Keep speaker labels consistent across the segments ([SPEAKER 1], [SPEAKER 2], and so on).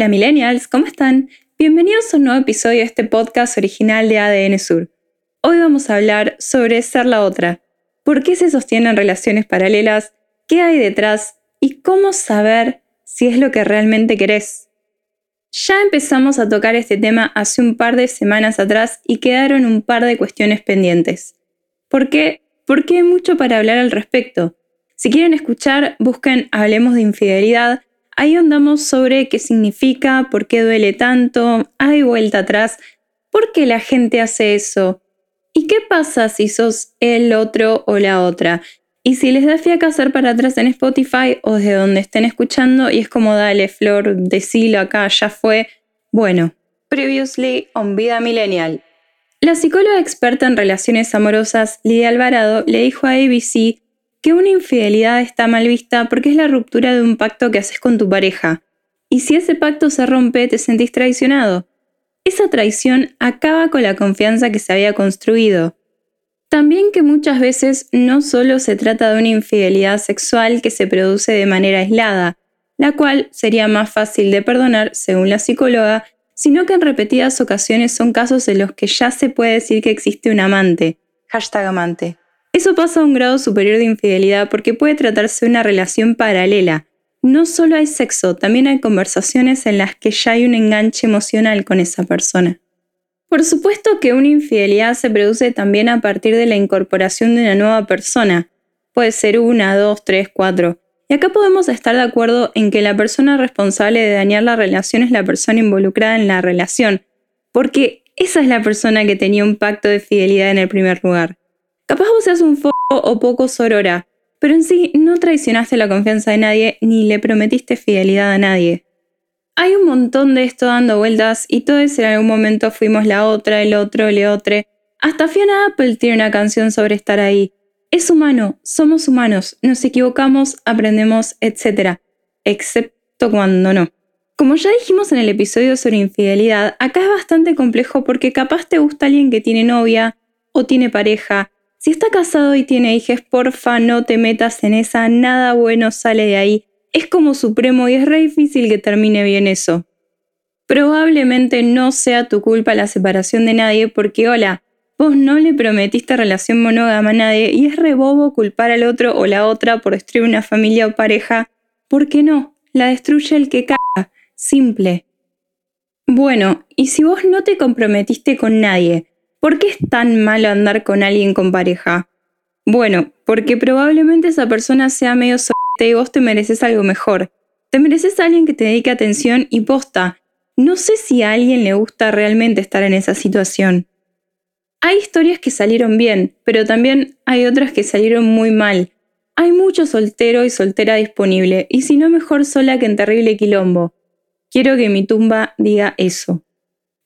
[SPEAKER 1] Hola millennials, ¿cómo están? Bienvenidos a un nuevo episodio de este podcast original de ADN Sur. Hoy vamos a hablar sobre ser la otra, por qué se sostienen relaciones paralelas, qué hay detrás y cómo saber si es lo que realmente querés. Ya empezamos a tocar este tema hace un par de semanas atrás y quedaron un par de cuestiones pendientes. ¿Por qué? Porque hay mucho para hablar al respecto. Si quieren escuchar, busquen Hablemos de Infidelidad Ahí andamos sobre qué significa, por qué duele tanto, hay vuelta atrás, por qué la gente hace eso. ¿Y qué pasa si sos el otro o la otra? Y si les da fiaca hacer para atrás en Spotify o desde donde estén escuchando y es como dale, Flor, decilo acá, ya fue. Bueno, previously on Vida Millennial. La psicóloga experta en relaciones amorosas, Lidia Alvarado, le dijo a ABC que una infidelidad está mal vista porque es la ruptura de un pacto que haces con tu pareja. Y si ese pacto se rompe, te sentís traicionado. Esa traición acaba con la confianza que se había construido. También que muchas veces no solo se trata de una infidelidad sexual que se produce de manera aislada, la cual sería más fácil de perdonar, según la psicóloga, sino que en repetidas ocasiones son casos en los que ya se puede decir que existe un amante. Hashtag amante. Eso pasa a un grado superior de infidelidad porque puede tratarse de una relación paralela. No solo hay sexo, también hay conversaciones en las que ya hay un enganche emocional con esa persona. Por supuesto que una infidelidad se produce también a partir de la incorporación de una nueva persona. Puede ser una, dos, tres, cuatro. Y acá podemos estar de acuerdo en que la persona responsable de dañar la relación es la persona involucrada en la relación, porque esa es la persona que tenía un pacto de fidelidad en el primer lugar. Capaz vos seas un foco o poco sorora, pero en sí no traicionaste la confianza de nadie ni le prometiste fidelidad a nadie. Hay un montón de esto dando vueltas y todos en algún momento fuimos la otra, el otro, el otro. Hasta Fiona Apple tiene una canción sobre estar ahí. Es humano, somos humanos, nos equivocamos, aprendemos, etc. Excepto cuando no. Como ya dijimos en el episodio sobre infidelidad, acá es bastante complejo porque capaz te gusta alguien que tiene novia o tiene pareja si está casado y tiene hijos, porfa, no te metas en esa, nada bueno sale de ahí. Es como supremo y es re difícil que termine bien eso. Probablemente no sea tu culpa la separación de nadie porque, hola, vos no le prometiste relación monógama a nadie y es re bobo culpar al otro o la otra por destruir una familia o pareja. ¿Por qué no? La destruye el que caga. Simple. Bueno, y si vos no te comprometiste con nadie, ¿Por qué es tan malo andar con alguien con pareja? Bueno, porque probablemente esa persona sea medio sorte y vos te mereces algo mejor. Te mereces a alguien que te dedique atención y posta. No sé si a alguien le gusta realmente estar en esa situación. Hay historias que salieron bien, pero también hay otras que salieron muy mal. Hay mucho soltero y soltera disponible, y si no mejor sola que en terrible quilombo. Quiero que mi tumba diga eso.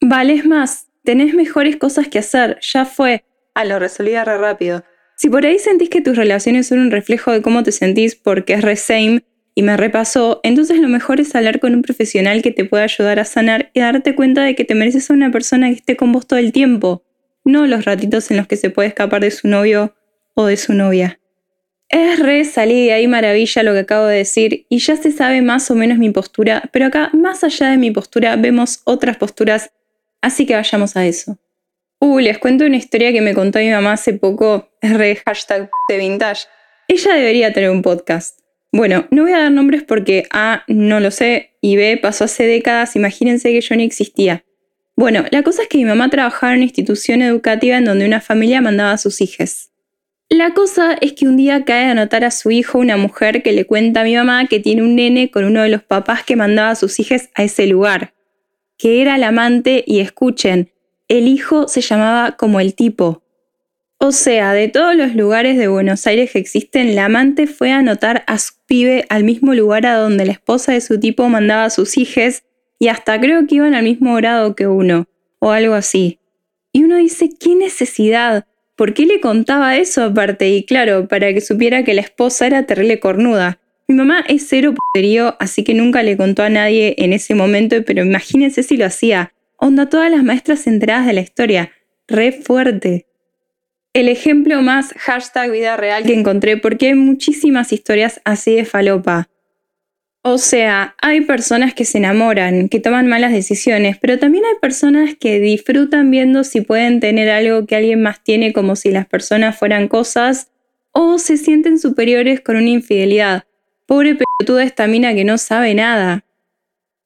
[SPEAKER 1] Vale, más, tenés mejores cosas que hacer, ya fue. Ah, lo resolví re rápido. Si por ahí sentís que tus relaciones son un reflejo de cómo te sentís porque es re same y me repasó, entonces lo mejor es hablar con un profesional que te pueda ayudar a sanar y darte cuenta de que te mereces a una persona que esté con vos todo el tiempo, no los ratitos en los que se puede escapar de su novio o de su novia. Es re salí de ahí maravilla lo que acabo de decir y ya se sabe más o menos mi postura, pero acá, más allá de mi postura, vemos otras posturas Así que vayamos a eso. Uh, les cuento una historia que me contó mi mamá hace poco, re hashtag de vintage. Ella debería tener un podcast. Bueno, no voy a dar nombres porque A, no lo sé, y B, pasó hace décadas, imagínense que yo ni existía. Bueno, la cosa es que mi mamá trabajaba en una institución educativa en donde una familia mandaba a sus hijos. La cosa es que un día cae a anotar a su hijo una mujer que le cuenta a mi mamá que tiene un nene con uno de los papás que mandaba a sus hijos a ese lugar que era el amante y escuchen, el hijo se llamaba como el tipo. O sea, de todos los lugares de Buenos Aires que existen, la amante fue a anotar a su pibe al mismo lugar a donde la esposa de su tipo mandaba a sus hijes y hasta creo que iban al mismo grado que uno, o algo así. Y uno dice, ¿qué necesidad? ¿Por qué le contaba eso aparte? Y claro, para que supiera que la esposa era terrible cornuda. Mi mamá es cero puterío, así que nunca le contó a nadie en ese momento, pero imagínense si lo hacía. Onda todas las maestras enteradas de la historia. Re fuerte. El ejemplo más hashtag vida real que encontré, porque hay muchísimas historias así de falopa. O sea, hay personas que se enamoran, que toman malas decisiones, pero también hay personas que disfrutan viendo si pueden tener algo que alguien más tiene como si las personas fueran cosas, o se sienten superiores con una infidelidad. Pobre pelotuda esta mina que no sabe nada.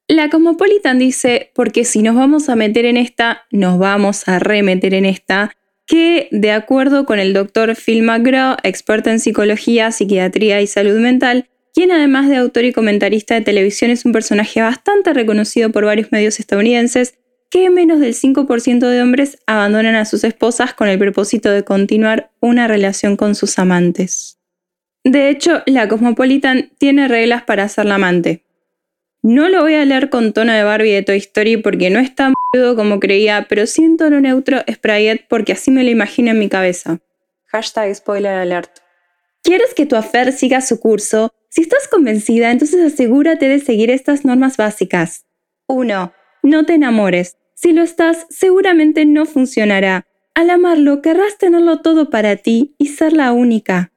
[SPEAKER 1] La Cosmopolitan dice, porque si nos vamos a meter en esta, nos vamos a remeter en esta, que de acuerdo con el doctor Phil McGraw, experto en psicología, psiquiatría y salud mental, quien además de autor y comentarista de televisión es un personaje bastante reconocido por varios medios estadounidenses, que menos del 5% de hombres abandonan a sus esposas con el propósito de continuar una relación con sus amantes. De hecho, la Cosmopolitan tiene reglas para ser la amante. No lo voy a leer con tono de Barbie de Toy Story porque no es tan boludo como creía, pero siento tono neutro Sprayet porque así me lo imagino en mi cabeza. Hashtag spoiler alert. ¿Quieres que tu affair siga su curso? Si estás convencida, entonces asegúrate de seguir estas normas básicas. 1. No te enamores. Si lo estás, seguramente no funcionará. Al amarlo, querrás tenerlo todo para ti y ser la única.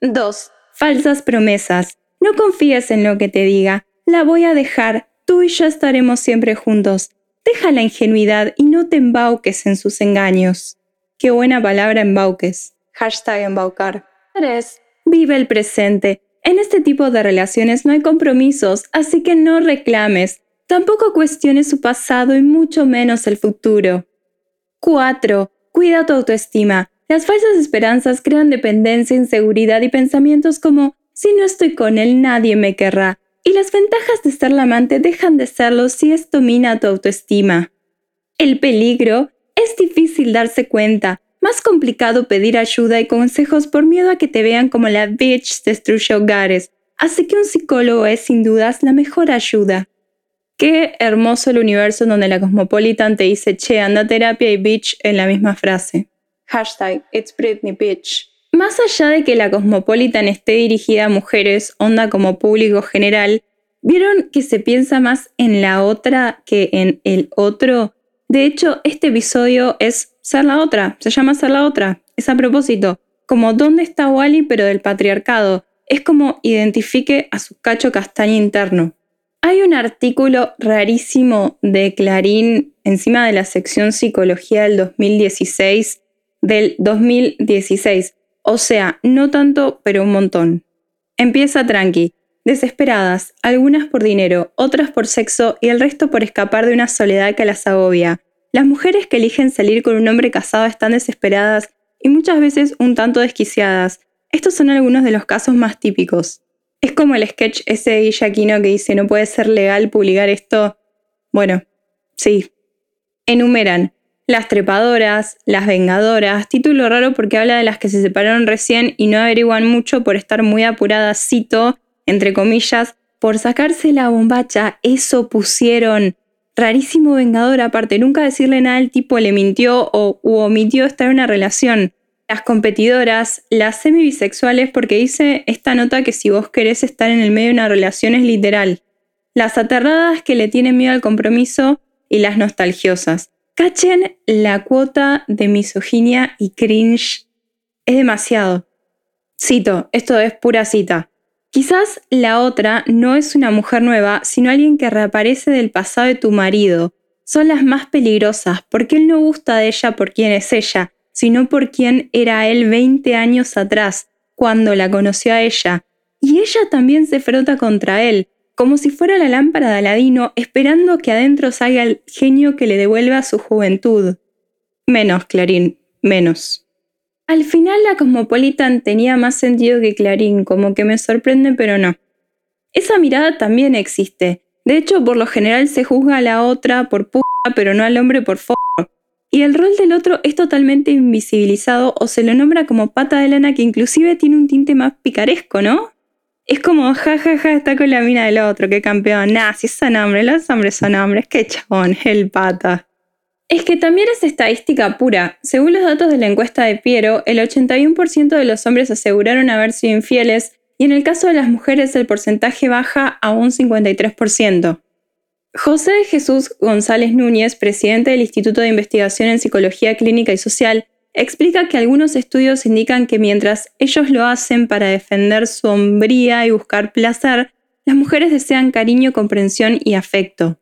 [SPEAKER 1] 2. Falsas promesas. No confíes en lo que te diga. La voy a dejar. Tú y yo estaremos siempre juntos. Deja la ingenuidad y no te embauques en sus engaños. Qué buena palabra embauques. Hashtag embaucar. 3. Vive el presente. En este tipo de relaciones no hay compromisos, así que no reclames. Tampoco cuestiones su pasado y mucho menos el futuro. 4. Cuida tu autoestima. Las falsas esperanzas crean dependencia, inseguridad y pensamientos como si no estoy con él nadie me querrá. Y las ventajas de ser la amante dejan de serlo si esto mina tu autoestima. El peligro es difícil darse cuenta, más complicado pedir ayuda y consejos por miedo a que te vean como la bitch destruye hogares, así que un psicólogo es sin dudas la mejor ayuda. Qué hermoso el universo donde la Cosmopolitan te dice, che, anda terapia y bitch en la misma frase. Hashtag It's Britney Bitch. Más allá de que la Cosmopolitan esté dirigida a mujeres, onda como público general, ¿vieron que se piensa más en la otra que en el otro? De hecho, este episodio es ser la otra, se llama ser la otra. Es a propósito, como dónde está Wally pero del patriarcado. Es como identifique a su cacho castaño interno. Hay un artículo rarísimo de Clarín encima de la sección Psicología del 2016, del 2016. O sea, no tanto, pero un montón. Empieza tranqui. Desesperadas, algunas por dinero, otras por sexo y el resto por escapar de una soledad que las agobia. Las mujeres que eligen salir con un hombre casado están desesperadas y muchas veces un tanto desquiciadas. Estos son algunos de los casos más típicos. Es como el sketch ese de Guillaquino que dice no puede ser legal publicar esto. Bueno, sí. Enumeran las trepadoras, las vengadoras, título raro porque habla de las que se separaron recién y no averiguan mucho por estar muy apuradas, cito, entre comillas, por sacarse la bombacha, eso pusieron rarísimo vengador aparte, nunca decirle nada al tipo le mintió o omitió estar en una relación. Las competidoras, las semibisexuales, porque dice esta nota que si vos querés estar en el medio de una relación es literal. Las aterradas que le tienen miedo al compromiso y las nostalgiosas. Cachen la cuota de misoginia y cringe. Es demasiado. Cito, esto es pura cita. Quizás la otra no es una mujer nueva, sino alguien que reaparece del pasado de tu marido. Son las más peligrosas, porque él no gusta de ella por quién es ella, sino por quién era él 20 años atrás, cuando la conoció a ella. Y ella también se frota contra él, como si fuera la lámpara de Aladino, esperando que adentro salga el genio que le devuelva su juventud. Menos, Clarín, menos. Al final la Cosmopolitan tenía más sentido que Clarín, como que me sorprende, pero no. Esa mirada también existe. De hecho, por lo general se juzga a la otra por puta, pero no al hombre por forro. y el rol del otro es totalmente invisibilizado o se lo nombra como pata de lana que inclusive tiene un tinte más picaresco, ¿no? Es como, ja, ja, ja, está con la mina del otro, qué campeón. Nah, si son hombres, los hombres son hombres, qué chabón, el pata. Es que también es estadística pura. Según los datos de la encuesta de Piero, el 81% de los hombres aseguraron haber sido infieles y en el caso de las mujeres el porcentaje baja a un 53%. José de Jesús González Núñez, presidente del Instituto de Investigación en Psicología Clínica y Social, explica que algunos estudios indican que mientras ellos lo hacen para defender su hombría y buscar placer, las mujeres desean cariño, comprensión y afecto.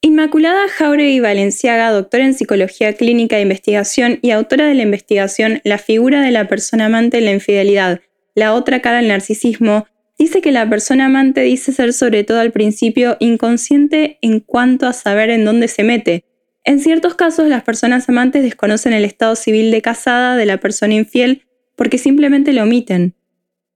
[SPEAKER 1] Inmaculada Jauregui Valenciaga, doctora en Psicología Clínica e Investigación y autora de la investigación La figura de la persona amante en la infidelidad, la otra cara del narcisismo, dice que la persona amante dice ser sobre todo al principio inconsciente en cuanto a saber en dónde se mete, en ciertos casos, las personas amantes desconocen el estado civil de casada de la persona infiel porque simplemente lo omiten.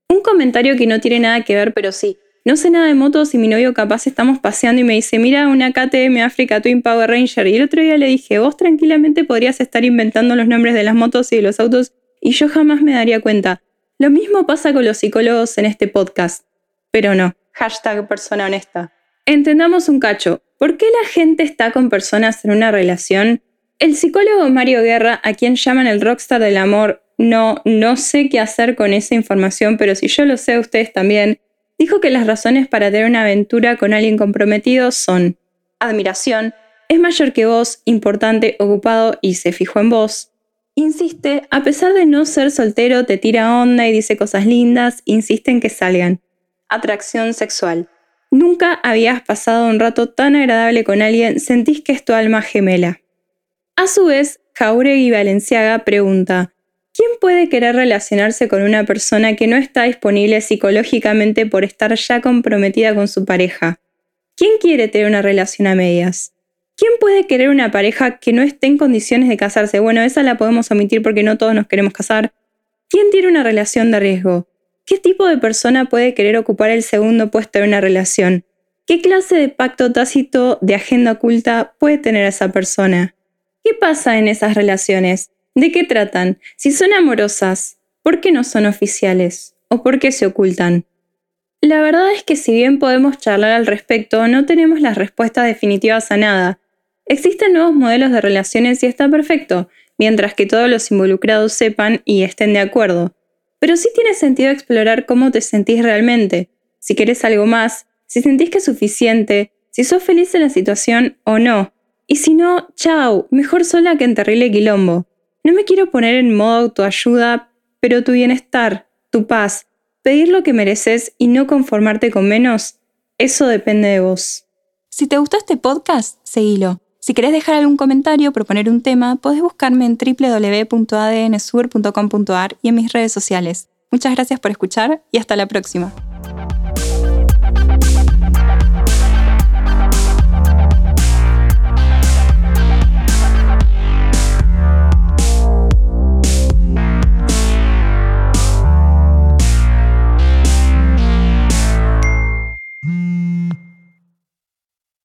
[SPEAKER 1] Un comentario que no tiene nada que ver, pero sí. No sé nada de motos y mi novio capaz estamos paseando y me dice, mira una KTM Africa Twin Power Ranger. Y el otro día le dije, vos tranquilamente podrías estar inventando los nombres de las motos y de los autos y yo jamás me daría cuenta. Lo mismo pasa con los psicólogos en este podcast. Pero no. Hashtag persona honesta. Entendamos un cacho. ¿Por qué la gente está con personas en una relación? El psicólogo Mario Guerra, a quien llaman el rockstar del amor, no, no sé qué hacer con esa información, pero si yo lo sé, ustedes también, dijo que las razones para tener una aventura con alguien comprometido son admiración, es mayor que vos, importante, ocupado y se fijó en vos. Insiste, a pesar de no ser soltero, te tira onda y dice cosas lindas, insiste en que salgan. Atracción sexual. Nunca habías pasado un rato tan agradable con alguien, sentís que es tu alma gemela. A su vez, Jauregui Valenciaga pregunta, ¿quién puede querer relacionarse con una persona que no está disponible psicológicamente por estar ya comprometida con su pareja? ¿Quién quiere tener una relación a medias? ¿Quién puede querer una pareja que no esté en condiciones de casarse? Bueno, esa la podemos omitir porque no todos nos queremos casar. ¿Quién tiene una relación de riesgo? ¿Qué tipo de persona puede querer ocupar el segundo puesto en una relación? ¿Qué clase de pacto tácito de agenda oculta puede tener esa persona? ¿Qué pasa en esas relaciones? ¿De qué tratan? Si son amorosas, ¿por qué no son oficiales? ¿O por qué se ocultan? La verdad es que si bien podemos charlar al respecto, no tenemos las respuestas definitivas a nada. Existen nuevos modelos de relaciones y está perfecto, mientras que todos los involucrados sepan y estén de acuerdo. Pero sí tiene sentido explorar cómo te sentís realmente, si querés algo más, si sentís que es suficiente, si sos feliz en la situación o no. Y si no, chao, mejor sola que en terrible quilombo. No me quiero poner en modo autoayuda, pero tu bienestar, tu paz, pedir lo que mereces y no conformarte con menos, eso depende de vos.
[SPEAKER 2] Si te gustó este podcast, seguilo. Si querés dejar algún comentario o proponer un tema, podés buscarme en www.adnsur.com.ar y en mis redes sociales. Muchas gracias por escuchar y hasta la próxima.